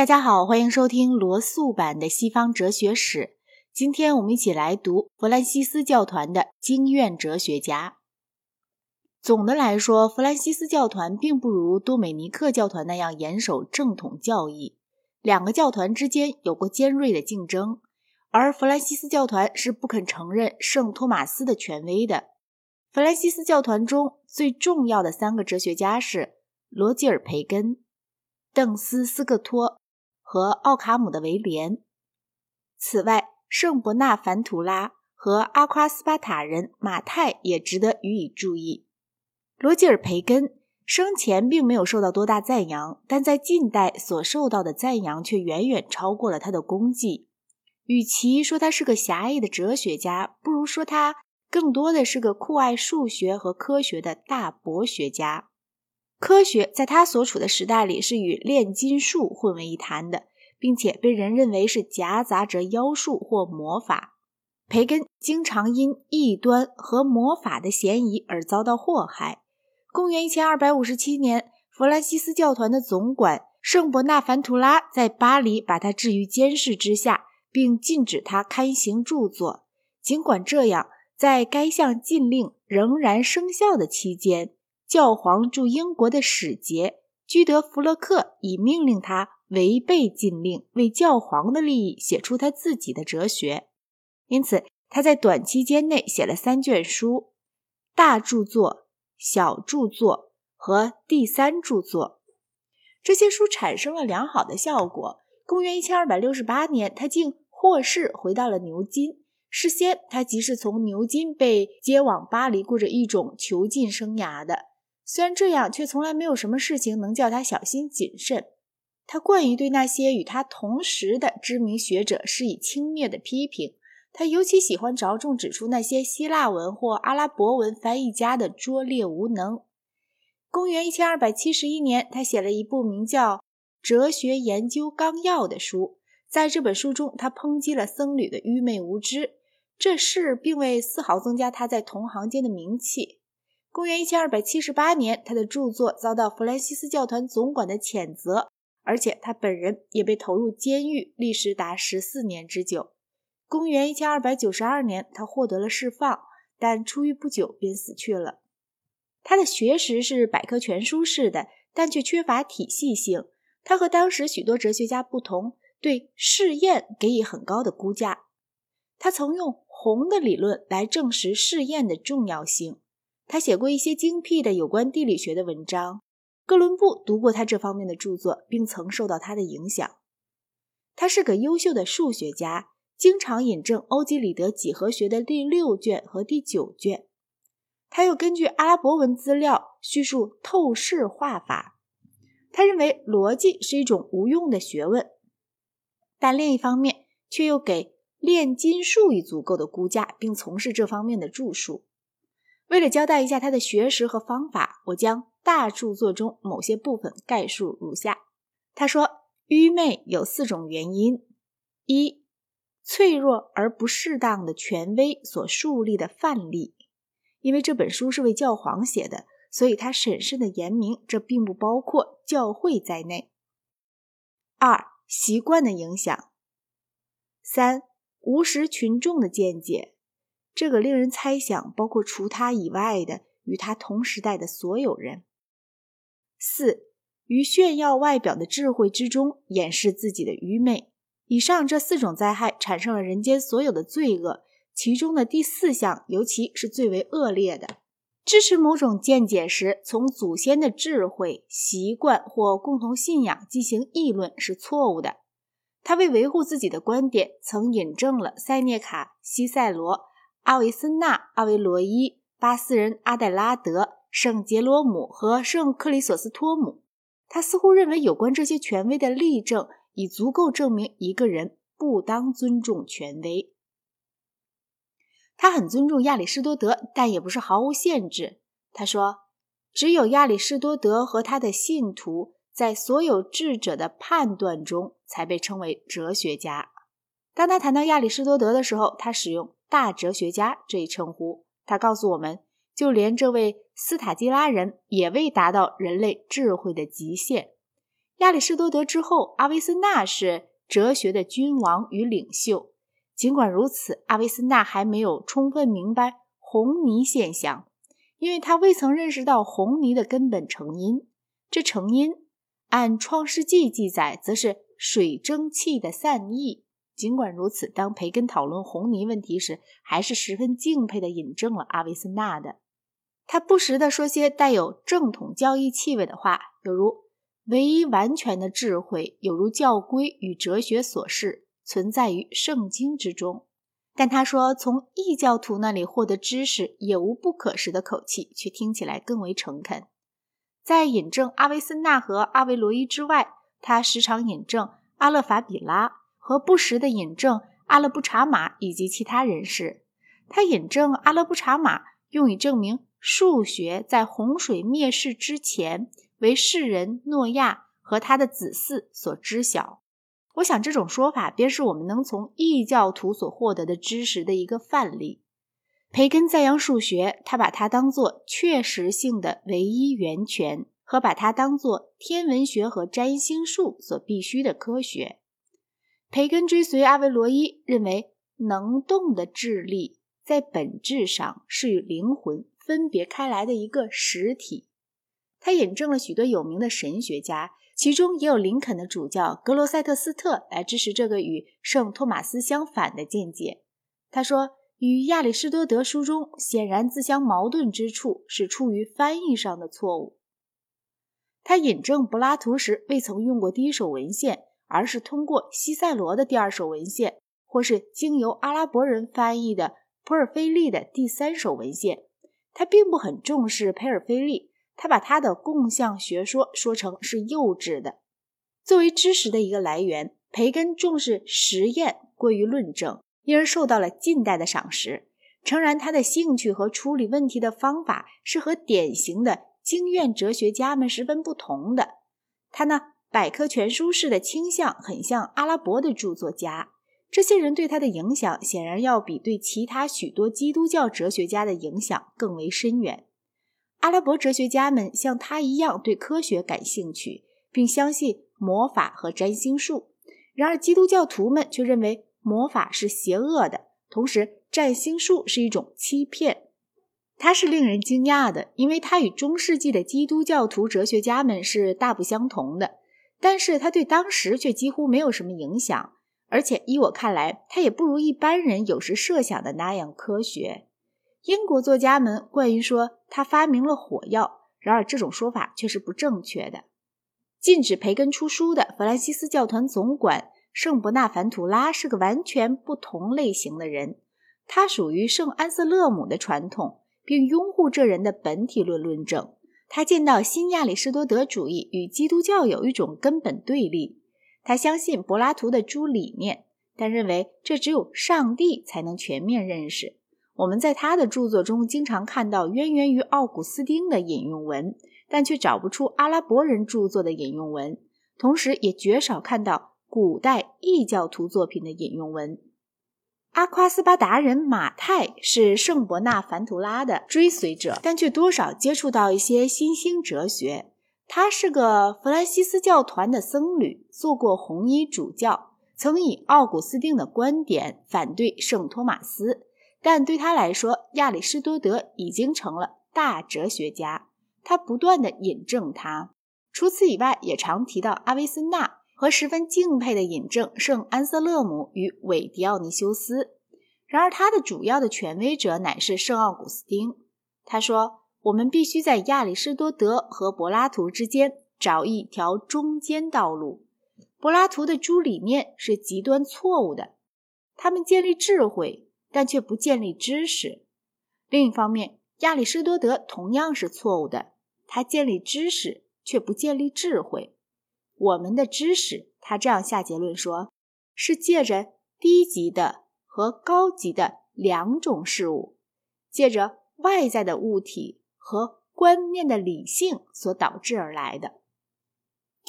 大家好，欢迎收听罗素版的西方哲学史。今天我们一起来读弗兰西斯教团的经院哲学家。总的来说，弗兰西斯教团并不如多美尼克教团那样严守正统教义，两个教团之间有过尖锐的竞争。而弗兰西斯教团是不肯承认圣托马斯的权威的。弗兰西斯教团中最重要的三个哲学家是罗吉尔·培根、邓斯·斯克托。和奥卡姆的威廉。此外，圣伯纳凡图拉和阿夸斯巴塔人马泰也值得予以注意。罗吉尔·培根生前并没有受到多大赞扬，但在近代所受到的赞扬却远远超过了他的功绩。与其说他是个狭义的哲学家，不如说他更多的是个酷爱数学和科学的大博学家。科学在他所处的时代里是与炼金术混为一谈的，并且被人认为是夹杂着妖术或魔法。培根经常因异端和魔法的嫌疑而遭到祸害。公元一千二百五十七年，弗兰西斯教团的总管圣伯纳凡图拉在巴黎把他置于监视之下，并禁止他刊行著作。尽管这样，在该项禁令仍然生效的期间。教皇驻英国的使节居德弗洛克已命令他违背禁令，为教皇的利益写出他自己的哲学。因此，他在短期间内写了三卷书：大著作、小著作和第三著作。这些书产生了良好的效果。公元一千二百六十八年，他竟获释回到了牛津。事先，他即是从牛津被接往巴黎，过着一种囚禁生涯的。虽然这样，却从来没有什么事情能叫他小心谨慎。他惯于对那些与他同时的知名学者施以轻蔑的批评。他尤其喜欢着重指出那些希腊文或阿拉伯文翻译家的拙劣无能。公元一千二百七十一年，他写了一部名叫《哲学研究纲要》的书。在这本书中，他抨击了僧侣的愚昧无知。这事并未丝毫增加他在同行间的名气。公元一千二百七十八年，他的著作遭到弗兰西斯教团总管的谴责，而且他本人也被投入监狱，历时达十四年之久。公元一千二百九十二年，他获得了释放，但出狱不久便死去了。他的学识是百科全书式的，但却缺乏体系性。他和当时许多哲学家不同，对试验给予很高的估价。他曾用红的理论来证实试验的重要性。他写过一些精辟的有关地理学的文章，哥伦布读过他这方面的著作，并曾受到他的影响。他是个优秀的数学家，经常引证欧几里得几何学的第六卷和第九卷。他又根据阿拉伯文资料叙述透视画法。他认为逻辑是一种无用的学问，但另一方面却又给炼金术以足够的估价，并从事这方面的著述。为了交代一下他的学识和方法，我将大著作中某些部分概述如下。他说，愚昧有四种原因：一、脆弱而不适当的权威所树立的范例。因为这本书是为教皇写的，所以他审慎的言明，这并不包括教会在内。二、习惯的影响。三、无识群众的见解。这个令人猜想，包括除他以外的与他同时代的所有人。四，于炫耀外表的智慧之中掩饰自己的愚昧。以上这四种灾害产生了人间所有的罪恶，其中的第四项尤其是最为恶劣的。支持某种见解时，从祖先的智慧、习惯或共同信仰进行议论是错误的。他为维护自己的观点，曾引证了塞涅卡、西塞罗。阿维森纳、阿维罗伊、巴斯人阿黛拉德、圣杰罗姆和圣克里索斯托姆，他似乎认为有关这些权威的例证已足够证明一个人不当尊重权威。他很尊重亚里士多德，但也不是毫无限制。他说：“只有亚里士多德和他的信徒在所有智者的判断中才被称为哲学家。”当他谈到亚里士多德的时候，他使用。大哲学家这一称呼，他告诉我们，就连这位斯塔基拉人也未达到人类智慧的极限。亚里士多德之后，阿维森纳是哲学的君王与领袖。尽管如此，阿维森纳还没有充分明白红泥现象，因为他未曾认识到红泥的根本成因。这成因按《创世纪》记载，则是水蒸气的散逸。尽管如此，当培根讨论红泥问题时，还是十分敬佩地引证了阿维森纳的。他不时地说些带有正统教义气味的话，有如。唯一完全的智慧，有如教规与哲学所示，存在于圣经之中。但他说从异教徒那里获得知识也无不可识的口气，却听起来更为诚恳。在引证阿维森纳和阿维罗伊之外，他时常引证阿勒法比拉和不时的引证阿勒布查马以及其他人士。他引证阿勒布查马，用以证明数学在洪水灭世之前。为世人诺亚和他的子嗣所知晓。我想这种说法便是我们能从异教徒所获得的知识的一个范例。培根赞扬数学，他把它当作确实性的唯一源泉，和把它当作天文学和占星术所必须的科学。培根追随阿维罗伊，认为能动的智力在本质上是与灵魂分别开来的一个实体。他引证了许多有名的神学家，其中也有林肯的主教格罗塞特斯特来支持这个与圣托马斯相反的见解。他说，与亚里士多德书中显然自相矛盾之处是出于翻译上的错误。他引证柏拉图时未曾用过第一手文献，而是通过西塞罗的第二手文献，或是经由阿拉伯人翻译的普尔菲利的第三手文献。他并不很重视佩尔菲利。他把他的共相学说说成是幼稚的。作为知识的一个来源，培根重视实验过于论证，因而受到了近代的赏识。诚然，他的兴趣和处理问题的方法是和典型的经院哲学家们十分不同的。他呢百科全书式的倾向很像阿拉伯的著作家，这些人对他的影响显然要比对其他许多基督教哲学家的影响更为深远。阿拉伯哲学家们像他一样对科学感兴趣，并相信魔法和占星术。然而，基督教徒们却认为魔法是邪恶的，同时占星术是一种欺骗。他是令人惊讶的，因为他与中世纪的基督教徒哲学家们是大不相同的。但是他对当时却几乎没有什么影响，而且依我看来，他也不如一般人有时设想的那样科学。英国作家们惯于说他发明了火药，然而这种说法却是不正确的。禁止培根出书的弗兰西斯教团总管圣伯纳凡图拉是个完全不同类型的人，他属于圣安瑟勒姆的传统，并拥护这人的本体论论证。他见到新亚里士多德主义与基督教有一种根本对立。他相信柏拉图的诸理念，但认为这只有上帝才能全面认识。我们在他的著作中经常看到渊源于奥古斯丁的引用文，但却找不出阿拉伯人著作的引用文，同时也绝少看到古代异教徒作品的引用文。阿夸斯巴达人马泰是圣伯纳凡图拉的追随者，但却多少接触到一些新兴哲学。他是个弗兰西斯教团的僧侣，做过红衣主教，曾以奥古斯丁的观点反对圣托马斯。但对他来说，亚里士多德已经成了大哲学家。他不断的引证他，除此以外，也常提到阿维森纳和十分敬佩的引证圣安瑟勒姆与韦迪奥尼修斯。然而，他的主要的权威者乃是圣奥古斯丁。他说：“我们必须在亚里士多德和柏拉图之间找一条中间道路。柏拉图的诸理念是极端错误的，他们建立智慧。”但却不建立知识。另一方面，亚里士多德同样是错误的，他建立知识却不建立智慧。我们的知识，他这样下结论说，是借着低级的和高级的两种事物，借着外在的物体和观念的理性所导致而来的。